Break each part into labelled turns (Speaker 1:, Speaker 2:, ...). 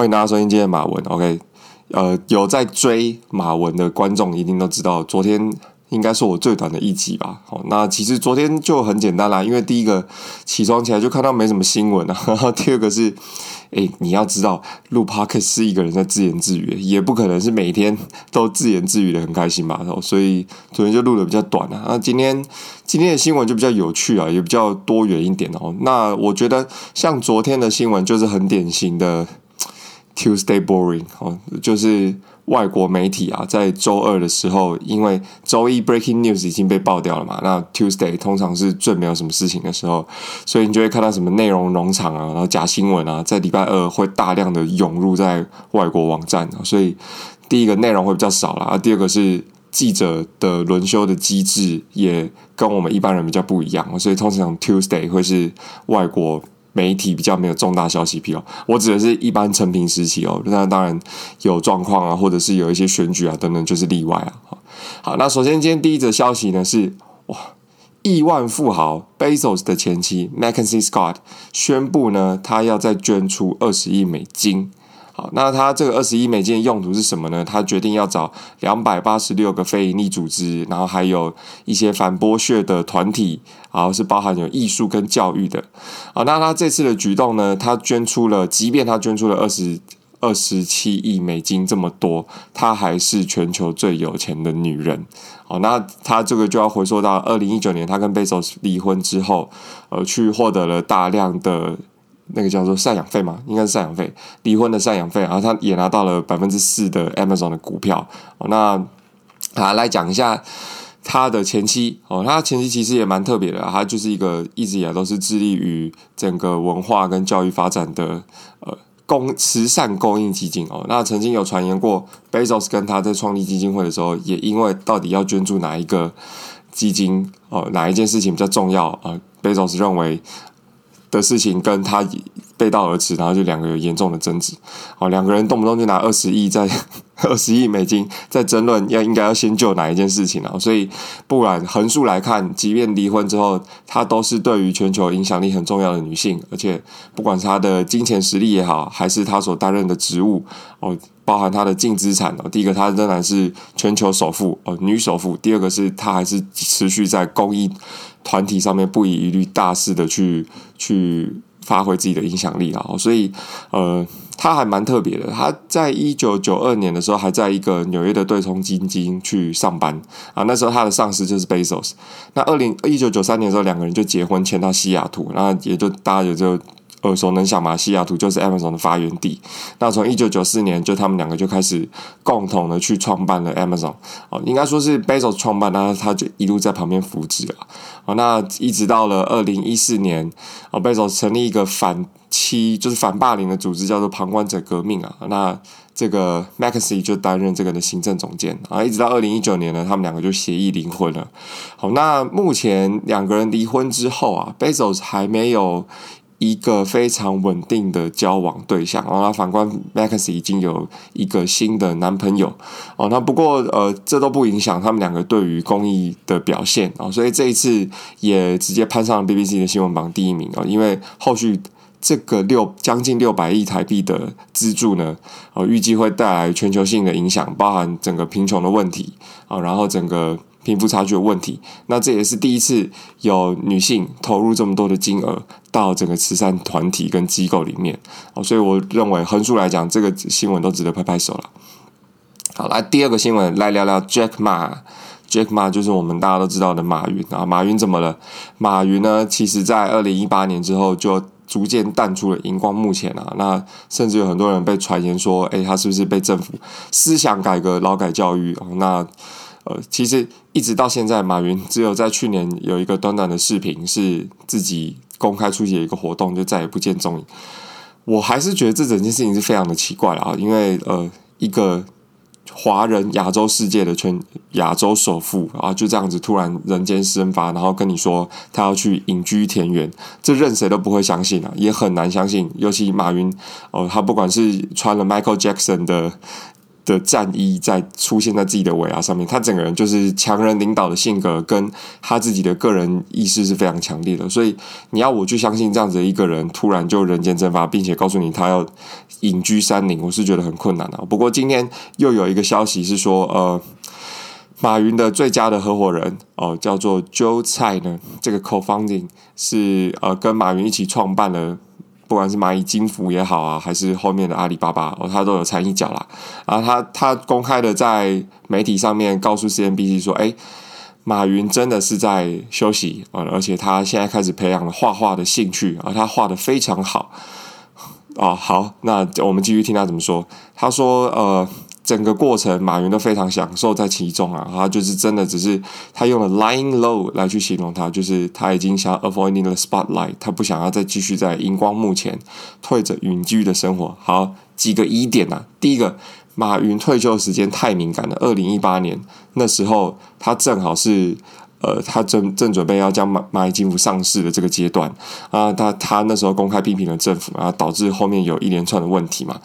Speaker 1: 欢迎大家收听今天的马文。OK，呃，有在追马文的观众一定都知道，昨天应该是我最短的一集吧。好，那其实昨天就很简单啦，因为第一个起床起来就看到没什么新闻啊，然后第二个是。哎，你要知道，录 p o c a s t 是一个人在自言自语，也不可能是每天都自言自语的很开心吧？所以昨天就录的比较短啊。那今天今天的新闻就比较有趣啊，也比较多元一点哦。那我觉得像昨天的新闻就是很典型的 Tuesday boring 哦，就是。外国媒体啊，在周二的时候，因为周一 breaking news 已经被爆掉了嘛，那 Tuesday 通常是最没有什么事情的时候，所以你就会看到什么内容农场啊，然后假新闻啊，在礼拜二会大量的涌入在外国网站，所以第一个内容会比较少啦，第二个是记者的轮休的机制也跟我们一般人比较不一样，所以通常 Tuesday 会是外国。媒体比较没有重大消息披露，我指的是一般承平时期哦。那当然有状况啊，或者是有一些选举啊等等，就是例外啊。好，那首先今天第一则消息呢是哇，亿万富豪 Bezos 的前妻 Mackenzie Scott 宣布呢，他要再捐出二十亿美金。那他这个二十亿美金的用途是什么呢？他决定要找两百八十六个非营利组织，然后还有一些反剥削的团体，然后是包含有艺术跟教育的。啊，那他这次的举动呢，他捐出了，即便他捐出了二十二十七亿美金这么多，他还是全球最有钱的女人。好，那他这个就要回溯到二零一九年，他跟贝索斯离婚之后，呃，去获得了大量的。那个叫做赡养费嘛，应该是赡养费，离婚的赡养费，然后他也拿到了百分之四的 Amazon 的股票。那啊，来讲一下他的前妻哦，他前妻其实也蛮特别的，他就是一个一直以来都是致力于整个文化跟教育发展的呃公慈善公益基金哦。那曾经有传言过，Bezos 跟他在创立基金会的时候，也因为到底要捐助哪一个基金哦，哪一件事情比较重要啊，，Bezos 认为。的事情跟他背道而驰，然后就两个有严重的争执。哦，两个人动不动就拿二十亿在二十亿美金在争论要应该要先救哪一件事情啊？所以不然横竖来看，即便离婚之后，她都是对于全球影响力很重要的女性，而且不管是她的金钱实力也好，还是她所担任的职务哦，包含她的净资产哦，第一个她仍然是全球首富哦，女首富；第二个是她还是持续在公益。团体上面不遗余力、大肆的去去发挥自己的影响力啊，所以呃，他还蛮特别的。他在一九九二年的时候，还在一个纽约的对冲基金去上班啊。那时候他的上司就是 Bezos。那二零一九九三年的时候，两个人就结婚，迁到西雅图，那也就大家也就。耳熟能详嘛，西雅图就是 Amazon 的发源地。那从一九九四年，就他们两个就开始共同的去创办了 Amazon。哦，应该说是 Bezos 创办，那他就一路在旁边扶持了。哦，那一直到了二零一四年，哦，Bezos 成立一个反欺，就是反霸凌的组织，叫做旁观者革命啊。那这个 m a x i 就担任这个的行政总监啊。一直到二零一九年呢，他们两个就协议离婚了。好，那目前两个人离婚之后啊，Bezos 还没有。一个非常稳定的交往对象，然后反观 Max 已经有一个新的男朋友哦。那不过呃，这都不影响他们两个对于公益的表现哦。所以这一次也直接攀上了 BBC 的新闻榜第一名哦。因为后续这个六将近六百亿台币的资助呢，呃，预计会带来全球性的影响，包含整个贫穷的问题啊，然后整个。贫富差距的问题，那这也是第一次有女性投入这么多的金额到整个慈善团体跟机构里面哦，所以我认为横竖来讲，这个新闻都值得拍拍手了。好，来第二个新闻来聊聊 Jack Ma，Jack Ma 就是我们大家都知道的马云啊。马云怎么了？马云呢？其实在二零一八年之后就逐渐淡出了荧光幕前啊。那甚至有很多人被传言说，诶，他是不是被政府思想改革、劳改教育？那呃，其实一直到现在，马云只有在去年有一个短短的视频，是自己公开出席一个活动，就再也不见踪影。我还是觉得这整件事情是非常的奇怪啊，因为呃，一个华人亚洲世界的全亚洲首富啊，就这样子突然人间蒸发，然后跟你说他要去隐居田园，这任谁都不会相信啊，也很难相信。尤其马云哦，呃，他不管是穿了 Michael Jackson 的。的战衣在出现在自己的尾牙上面，他整个人就是强人领导的性格，跟他自己的个人意识是非常强烈的。所以你要我去相信这样子的一个人突然就人间蒸发，并且告诉你他要隐居山林，我是觉得很困难的。不过今天又有一个消息是说，呃，马云的最佳的合伙人哦、叫做 Joe 蔡呢，这个 co-founding 是呃跟马云一起创办了。不管是蚂蚁金服也好啊，还是后面的阿里巴巴，哦，他都有参一脚啦。然后他他公开的在媒体上面告诉 CNBC 说，哎，马云真的是在休息啊，而且他现在开始培养了画画的兴趣而，他画的非常好啊。好，那我们继续听他怎么说。他说，呃。整个过程，马云都非常享受在其中啊！他就是真的，只是他用了 lying low 来去形容他，就是他已经想 avoiding the spotlight，他不想要再继续在荧光幕前退着隐居的生活。好，几个疑点啊，第一个，马云退休时间太敏感了。二零一八年那时候，他正好是呃，他正正准备要将蚂蚂蚁金服上市的这个阶段啊，他他那时候公开批评了政府啊，导致后面有一连串的问题嘛。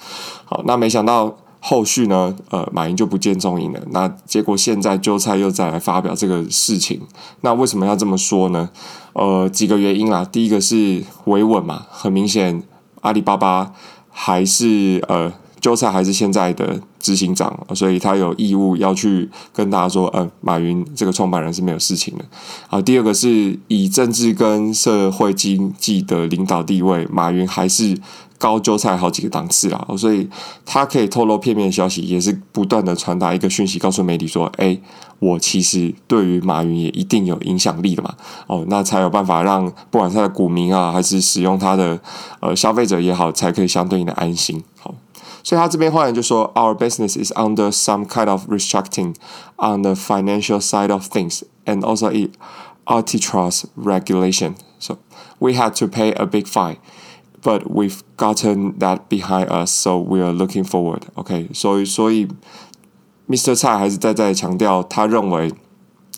Speaker 1: 好，那没想到。后续呢，呃，马云就不见踪影了。那结果现在韭菜又再来发表这个事情，那为什么要这么说呢？呃，几个原因啦。第一个是维稳嘛，很明显，阿里巴巴还是呃，韭菜还是现在的执行长，所以他有义务要去跟大家说，呃，马云这个创办人是没有事情的。好，第二个是以政治跟社会经济的领导地位，马云还是。高韭菜好几个档次啦，所以他可以透露片面消息，也是不断的传达一个讯息，告诉媒体说：“哎，我其实对于马云也一定有影响力的嘛。”哦，那才有办法让不管他的股民啊，还是使用他的呃消费者也好，才可以相对应的安心。好，所以他这边话人就说：“Our business is under some kind of restructuring on the financial side of things, and also in antitrust regulation. So we had to pay a big fine.” But we've gotten that behind us, so we are looking forward. OK，所以所以，Mr. 蔡还是在在强调，他认为，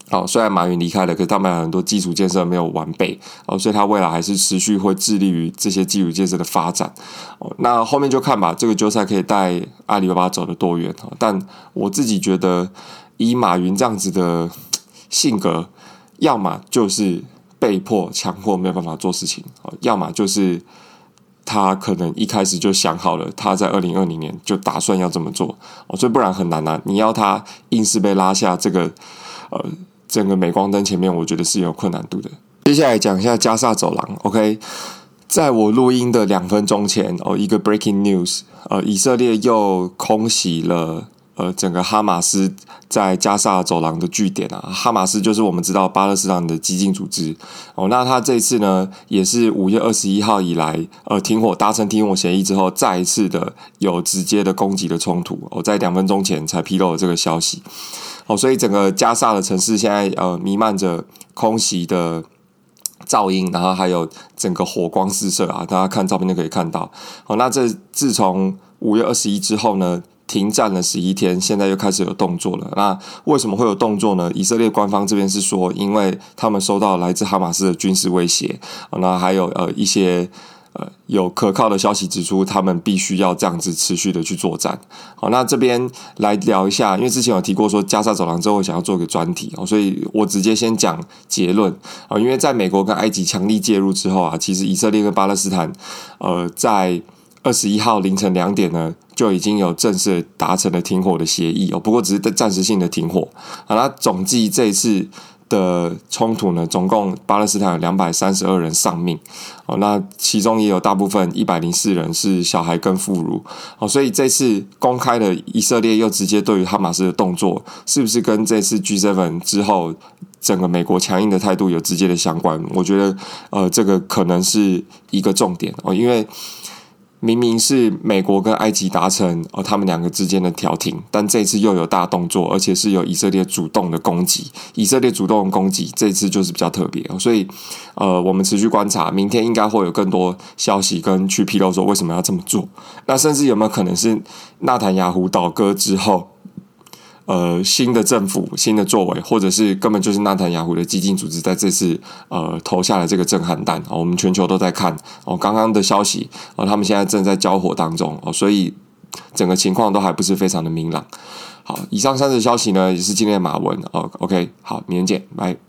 Speaker 1: 哦，虽然马云离开了，可是他们有很多基础建设没有完备，哦，所以他未来还是持续会致力于这些基础建设的发展。哦，那后面就看吧，这个韭菜可以带阿里巴巴走得多远。哦，但我自己觉得，以马云这样子的性格，要么就是被迫强迫没有办法做事情，哦，要么就是。他可能一开始就想好了，他在二零二零年就打算要这么做哦，所以不然很难啊。你要他硬是被拉下这个呃整个镁光灯前面，我觉得是有困难度的。接下来讲一下加萨走廊，OK，在我录音的两分钟前哦，一个 breaking news，呃，以色列又空袭了。呃，整个哈马斯在加萨走廊的据点啊，哈马斯就是我们知道巴勒斯坦的激进组织哦。那他这次呢，也是五月二十一号以来，呃，停火达成停火协议之后，再一次的有直接的攻击的冲突。我、在两分钟前才披露了这个消息。哦，所以整个加沙的城市现在呃弥漫着空袭的噪音，然后还有整个火光四射啊，大家看照片就可以看到。哦，那这自从五月二十一之后呢，停战了十一天，现在又开始有动作了。那为什么会有动作呢？以色列官方这边是说，因为他们收到来自哈马斯的军事威胁。那还有呃一些呃有可靠的消息指出，他们必须要这样子持续的去作战。好，那这边来聊一下，因为之前有提过说加沙走廊之后想要做一个专题哦，所以我直接先讲结论啊。因为在美国跟埃及强力介入之后啊，其实以色列跟巴勒斯坦呃在。二十一号凌晨两点呢，就已经有正式达成了停火的协议哦。不过只是暂时性的停火。好，那总计这一次的冲突呢，总共巴勒斯坦有两百三十二人丧命。哦，那其中也有大部分一百零四人是小孩跟妇孺。哦，所以这次公开的以色列又直接对于哈马斯的动作，是不是跟这次 G7 之后整个美国强硬的态度有直接的相关？我觉得，呃，这个可能是一个重点哦，因为。明明是美国跟埃及达成而，他们两个之间的调停，但这次又有大动作，而且是有以色列主动的攻击。以色列主动攻击，这次就是比较特别，所以呃，我们持续观察，明天应该会有更多消息跟去披露说为什么要这么做。那甚至有没有可能是纳坦雅胡倒戈之后？呃，新的政府、新的作为，或者是根本就是纳坦雅虎的激进组织在这次呃投下了这个震撼弹哦，我们全球都在看哦。刚刚的消息哦，他们现在正在交火当中哦，所以整个情况都还不是非常的明朗。好，以上三则消息呢，也是今天的马文。哦，OK，好，明天见，拜。